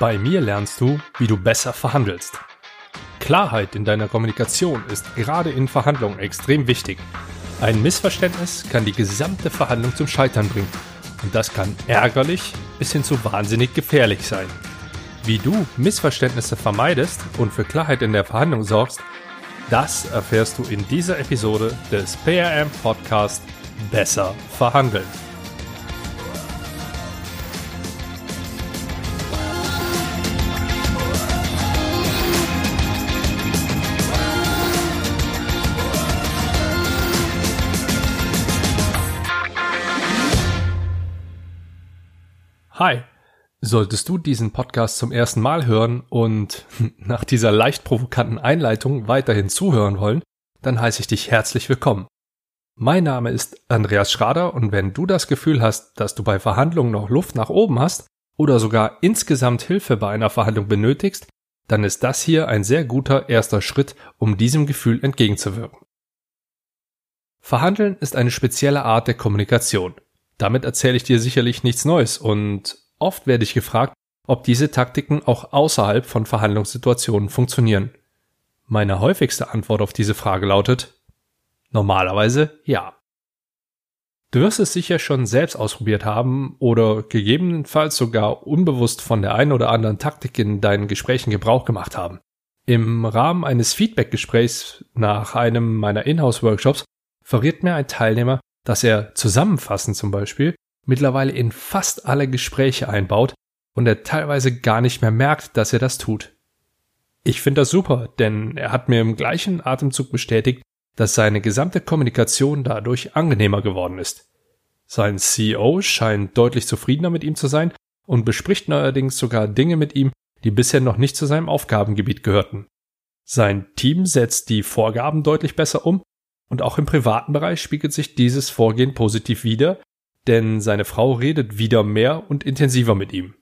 Bei mir lernst du, wie du besser verhandelst. Klarheit in deiner Kommunikation ist gerade in Verhandlungen extrem wichtig. Ein Missverständnis kann die gesamte Verhandlung zum Scheitern bringen. Und das kann ärgerlich bis hin zu wahnsinnig gefährlich sein. Wie du Missverständnisse vermeidest und für Klarheit in der Verhandlung sorgst, das erfährst du in dieser Episode des PRM Podcast Besser verhandeln. Hi, solltest du diesen Podcast zum ersten Mal hören und nach dieser leicht provokanten Einleitung weiterhin zuhören wollen, dann heiße ich dich herzlich willkommen. Mein Name ist Andreas Schrader und wenn du das Gefühl hast, dass du bei Verhandlungen noch Luft nach oben hast oder sogar insgesamt Hilfe bei einer Verhandlung benötigst, dann ist das hier ein sehr guter erster Schritt, um diesem Gefühl entgegenzuwirken. Verhandeln ist eine spezielle Art der Kommunikation. Damit erzähle ich dir sicherlich nichts Neues und oft werde ich gefragt, ob diese Taktiken auch außerhalb von Verhandlungssituationen funktionieren. Meine häufigste Antwort auf diese Frage lautet normalerweise ja. Du wirst es sicher schon selbst ausprobiert haben oder gegebenenfalls sogar unbewusst von der einen oder anderen Taktik in deinen Gesprächen Gebrauch gemacht haben. Im Rahmen eines Feedback-Gesprächs nach einem meiner Inhouse-Workshops verriet mir ein Teilnehmer, dass er zusammenfassend zum Beispiel mittlerweile in fast alle Gespräche einbaut und er teilweise gar nicht mehr merkt, dass er das tut. Ich finde das super, denn er hat mir im gleichen Atemzug bestätigt, dass seine gesamte Kommunikation dadurch angenehmer geworden ist. Sein CEO scheint deutlich zufriedener mit ihm zu sein und bespricht neuerdings sogar Dinge mit ihm, die bisher noch nicht zu seinem Aufgabengebiet gehörten. Sein Team setzt die Vorgaben deutlich besser um und auch im privaten Bereich spiegelt sich dieses Vorgehen positiv wider, denn seine Frau redet wieder mehr und intensiver mit ihm.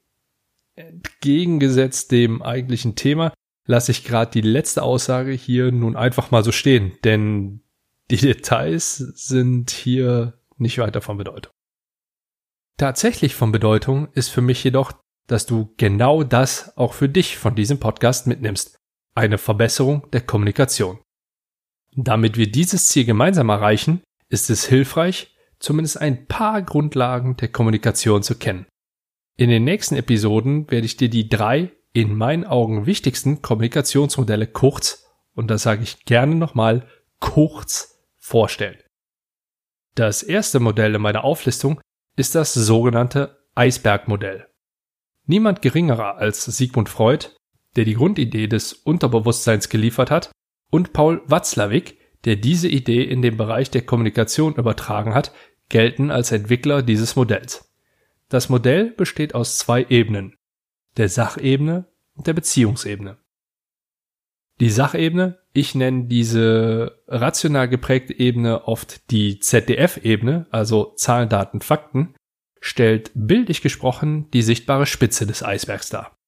Entgegengesetzt dem eigentlichen Thema lasse ich gerade die letzte Aussage hier nun einfach mal so stehen, denn die Details sind hier nicht weiter von Bedeutung. Tatsächlich von Bedeutung ist für mich jedoch, dass du genau das auch für dich von diesem Podcast mitnimmst. Eine Verbesserung der Kommunikation. Damit wir dieses Ziel gemeinsam erreichen, ist es hilfreich, zumindest ein paar Grundlagen der Kommunikation zu kennen. In den nächsten Episoden werde ich dir die drei in meinen Augen wichtigsten Kommunikationsmodelle kurz, und das sage ich gerne nochmal, kurz vorstellen. Das erste Modell in meiner Auflistung ist das sogenannte Eisbergmodell. Niemand geringerer als Sigmund Freud, der die Grundidee des Unterbewusstseins geliefert hat, und Paul Watzlawick, der diese Idee in den Bereich der Kommunikation übertragen hat, gelten als Entwickler dieses Modells. Das Modell besteht aus zwei Ebenen, der Sachebene und der Beziehungsebene. Die Sachebene, ich nenne diese rational geprägte Ebene oft die ZDF-Ebene, also Zahlen, Daten, Fakten, stellt bildlich gesprochen die sichtbare Spitze des Eisbergs dar.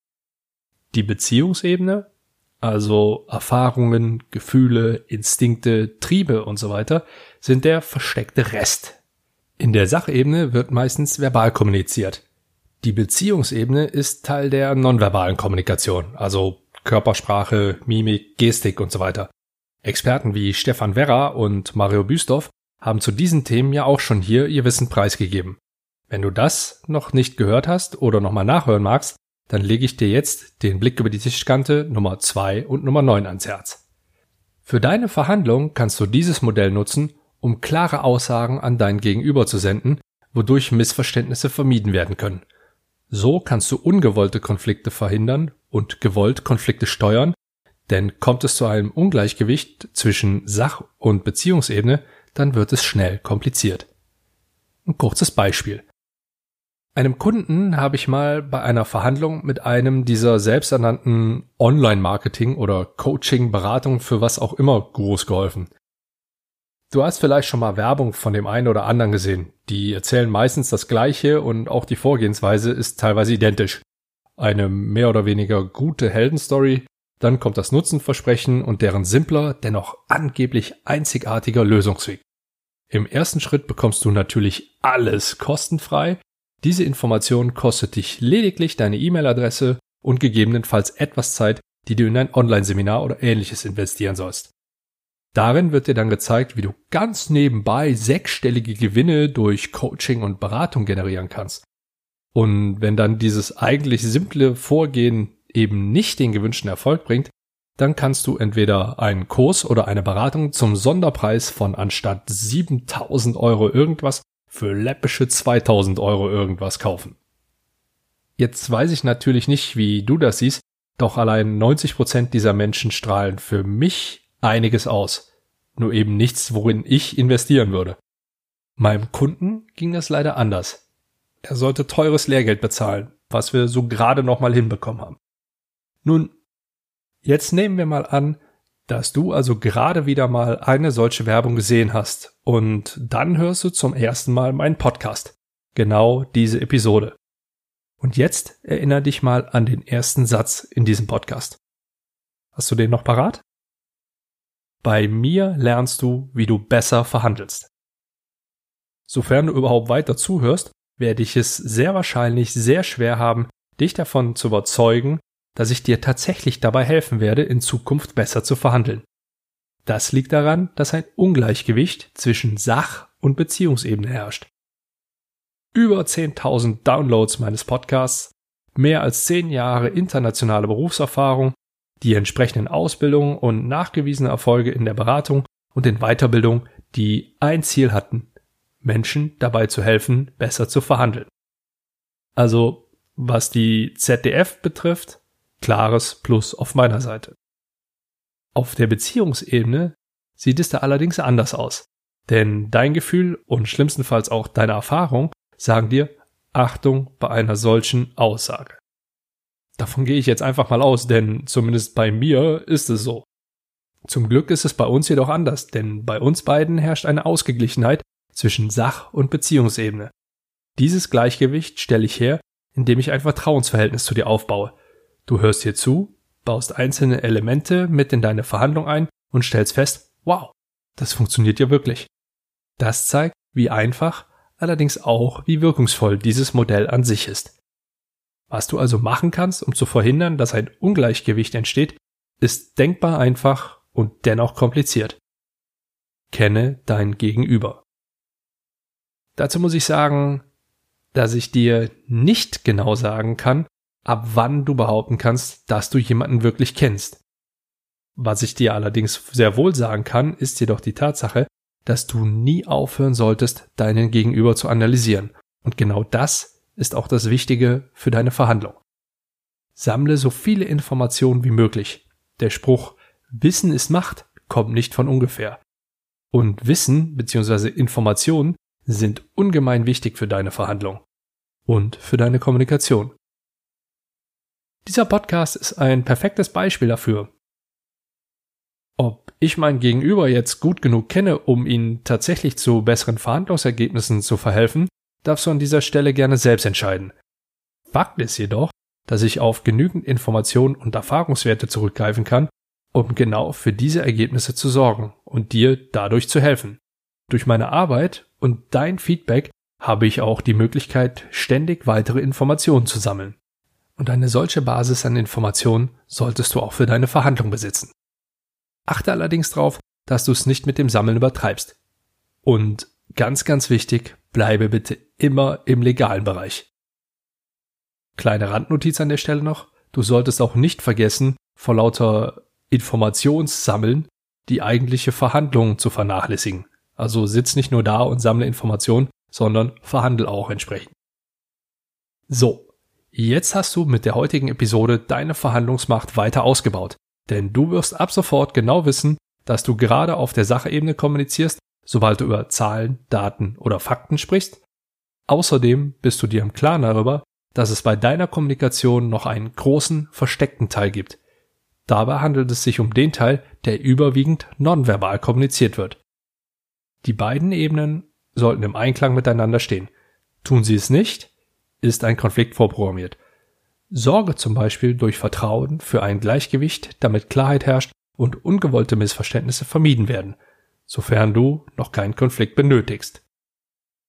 Die Beziehungsebene also Erfahrungen, Gefühle, Instinkte, Triebe und so weiter, sind der versteckte Rest. In der Sachebene wird meistens verbal kommuniziert. Die Beziehungsebene ist Teil der nonverbalen Kommunikation, also Körpersprache, Mimik, Gestik und so weiter. Experten wie Stefan Werra und Mario Büstorf haben zu diesen Themen ja auch schon hier ihr Wissen preisgegeben. Wenn du das noch nicht gehört hast oder nochmal nachhören magst, dann lege ich dir jetzt den Blick über die Tischkante Nummer 2 und Nummer 9 ans Herz. Für deine Verhandlung kannst du dieses Modell nutzen, um klare Aussagen an dein Gegenüber zu senden, wodurch Missverständnisse vermieden werden können. So kannst du ungewollte Konflikte verhindern und gewollt Konflikte steuern, denn kommt es zu einem Ungleichgewicht zwischen Sach- und Beziehungsebene, dann wird es schnell kompliziert. Ein kurzes Beispiel. Einem Kunden habe ich mal bei einer Verhandlung mit einem dieser selbsternannten Online-Marketing oder Coaching-Beratung für was auch immer Gurus geholfen. Du hast vielleicht schon mal Werbung von dem einen oder anderen gesehen. Die erzählen meistens das Gleiche und auch die Vorgehensweise ist teilweise identisch. Eine mehr oder weniger gute Heldenstory, dann kommt das Nutzenversprechen und deren simpler, dennoch angeblich einzigartiger Lösungsweg. Im ersten Schritt bekommst du natürlich alles kostenfrei diese Information kostet dich lediglich deine E-Mail-Adresse und gegebenenfalls etwas Zeit, die du in ein Online-Seminar oder ähnliches investieren sollst. Darin wird dir dann gezeigt, wie du ganz nebenbei sechsstellige Gewinne durch Coaching und Beratung generieren kannst. Und wenn dann dieses eigentlich simple Vorgehen eben nicht den gewünschten Erfolg bringt, dann kannst du entweder einen Kurs oder eine Beratung zum Sonderpreis von anstatt 7000 Euro irgendwas für läppische 2000 Euro irgendwas kaufen. Jetzt weiß ich natürlich nicht, wie du das siehst, doch allein 90 Prozent dieser Menschen strahlen für mich einiges aus. Nur eben nichts, worin ich investieren würde. Meinem Kunden ging das leider anders. Er sollte teures Lehrgeld bezahlen, was wir so gerade noch mal hinbekommen haben. Nun, jetzt nehmen wir mal an, dass du also gerade wieder mal eine solche Werbung gesehen hast und dann hörst du zum ersten Mal meinen Podcast. Genau diese Episode. Und jetzt erinnere dich mal an den ersten Satz in diesem Podcast. Hast du den noch parat? Bei mir lernst du, wie du besser verhandelst. Sofern du überhaupt weiter zuhörst, werde ich es sehr wahrscheinlich sehr schwer haben, dich davon zu überzeugen, dass ich dir tatsächlich dabei helfen werde, in Zukunft besser zu verhandeln. Das liegt daran, dass ein Ungleichgewicht zwischen Sach- und Beziehungsebene herrscht. Über 10.000 Downloads meines Podcasts, mehr als 10 Jahre internationale Berufserfahrung, die entsprechenden Ausbildungen und nachgewiesene Erfolge in der Beratung und in Weiterbildung, die ein Ziel hatten, Menschen dabei zu helfen, besser zu verhandeln. Also, was die ZDF betrifft, klares Plus auf meiner Seite. Auf der Beziehungsebene sieht es da allerdings anders aus. Denn dein Gefühl und schlimmstenfalls auch deine Erfahrung sagen dir Achtung bei einer solchen Aussage. Davon gehe ich jetzt einfach mal aus, denn zumindest bei mir ist es so. Zum Glück ist es bei uns jedoch anders, denn bei uns beiden herrscht eine Ausgeglichenheit zwischen Sach- und Beziehungsebene. Dieses Gleichgewicht stelle ich her, indem ich ein Vertrauensverhältnis zu dir aufbaue, Du hörst hier zu, baust einzelne Elemente mit in deine Verhandlung ein und stellst fest, wow, das funktioniert ja wirklich. Das zeigt, wie einfach, allerdings auch, wie wirkungsvoll dieses Modell an sich ist. Was du also machen kannst, um zu verhindern, dass ein Ungleichgewicht entsteht, ist denkbar einfach und dennoch kompliziert. Kenne dein Gegenüber. Dazu muss ich sagen, dass ich dir nicht genau sagen kann, ab wann du behaupten kannst, dass du jemanden wirklich kennst. Was ich dir allerdings sehr wohl sagen kann, ist jedoch die Tatsache, dass du nie aufhören solltest, deinen Gegenüber zu analysieren. Und genau das ist auch das Wichtige für deine Verhandlung. Sammle so viele Informationen wie möglich. Der Spruch Wissen ist Macht kommt nicht von ungefähr. Und Wissen bzw. Informationen sind ungemein wichtig für deine Verhandlung und für deine Kommunikation. Dieser Podcast ist ein perfektes Beispiel dafür. Ob ich mein Gegenüber jetzt gut genug kenne, um ihn tatsächlich zu besseren Verhandlungsergebnissen zu verhelfen, darfst du an dieser Stelle gerne selbst entscheiden. Fakt ist jedoch, dass ich auf genügend Informationen und Erfahrungswerte zurückgreifen kann, um genau für diese Ergebnisse zu sorgen und dir dadurch zu helfen. Durch meine Arbeit und dein Feedback habe ich auch die Möglichkeit, ständig weitere Informationen zu sammeln. Und eine solche Basis an Informationen solltest du auch für deine Verhandlung besitzen. Achte allerdings darauf, dass du es nicht mit dem Sammeln übertreibst. Und ganz, ganz wichtig, bleibe bitte immer im legalen Bereich. Kleine Randnotiz an der Stelle noch. Du solltest auch nicht vergessen, vor lauter Informationssammeln die eigentliche Verhandlung zu vernachlässigen. Also sitz nicht nur da und sammle Informationen, sondern verhandel auch entsprechend. So, Jetzt hast du mit der heutigen Episode deine Verhandlungsmacht weiter ausgebaut, denn du wirst ab sofort genau wissen, dass du gerade auf der Sachebene kommunizierst, sobald du über Zahlen, Daten oder Fakten sprichst. Außerdem bist du dir im Klaren darüber, dass es bei deiner Kommunikation noch einen großen, versteckten Teil gibt. Dabei handelt es sich um den Teil, der überwiegend nonverbal kommuniziert wird. Die beiden Ebenen sollten im Einklang miteinander stehen. Tun sie es nicht, ist ein Konflikt vorprogrammiert. Sorge zum Beispiel durch Vertrauen für ein Gleichgewicht, damit Klarheit herrscht und ungewollte Missverständnisse vermieden werden, sofern du noch keinen Konflikt benötigst.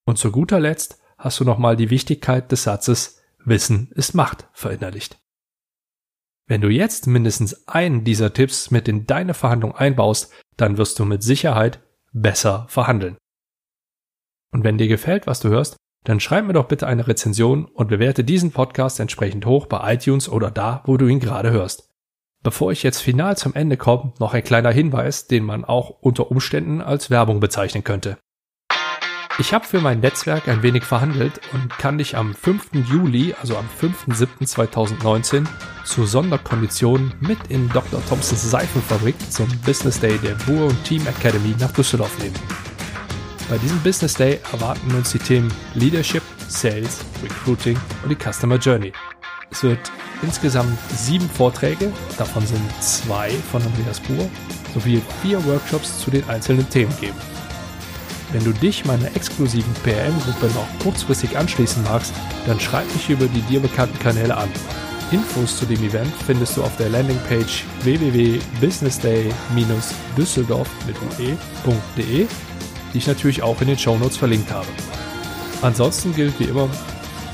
Und zu guter Letzt hast du nochmal die Wichtigkeit des Satzes Wissen ist Macht verinnerlicht. Wenn du jetzt mindestens einen dieser Tipps mit in deine Verhandlung einbaust, dann wirst du mit Sicherheit besser verhandeln. Und wenn dir gefällt, was du hörst, dann schreib mir doch bitte eine Rezension und bewerte diesen Podcast entsprechend hoch bei iTunes oder da, wo du ihn gerade hörst. Bevor ich jetzt final zum Ende komme, noch ein kleiner Hinweis, den man auch unter Umständen als Werbung bezeichnen könnte. Ich habe für mein Netzwerk ein wenig verhandelt und kann dich am 5. Juli, also am 5.7.2019, zu Sonderkonditionen mit in Dr. Thompsons Seifenfabrik zum Business Day der Buhr und Team Academy nach Düsseldorf nehmen. Bei diesem Business Day erwarten uns die Themen Leadership, Sales, Recruiting und die Customer Journey. Es wird insgesamt sieben Vorträge, davon sind zwei von Andreas Buhr, sowie vier Workshops zu den einzelnen Themen geben. Wenn du dich meiner exklusiven PRM-Gruppe noch kurzfristig anschließen magst, dann schreib mich über die dir bekannten Kanäle an. Infos zu dem Event findest du auf der Landingpage www.businessday-düsseldorf mit ue.de die ich natürlich auch in den Show Notes verlinkt habe. Ansonsten gilt wie immer,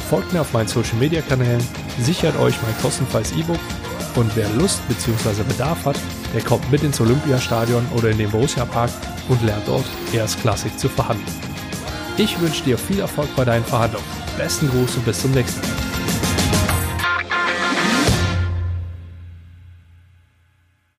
folgt mir auf meinen Social Media Kanälen, sichert euch mein kostenfreies E-Book und wer Lust bzw. Bedarf hat, der kommt mit ins Olympiastadion oder in den Borussia Park und lernt dort erstklassig zu verhandeln. Ich wünsche dir viel Erfolg bei deinen Verhandlungen. Besten Gruß und bis zum nächsten Mal.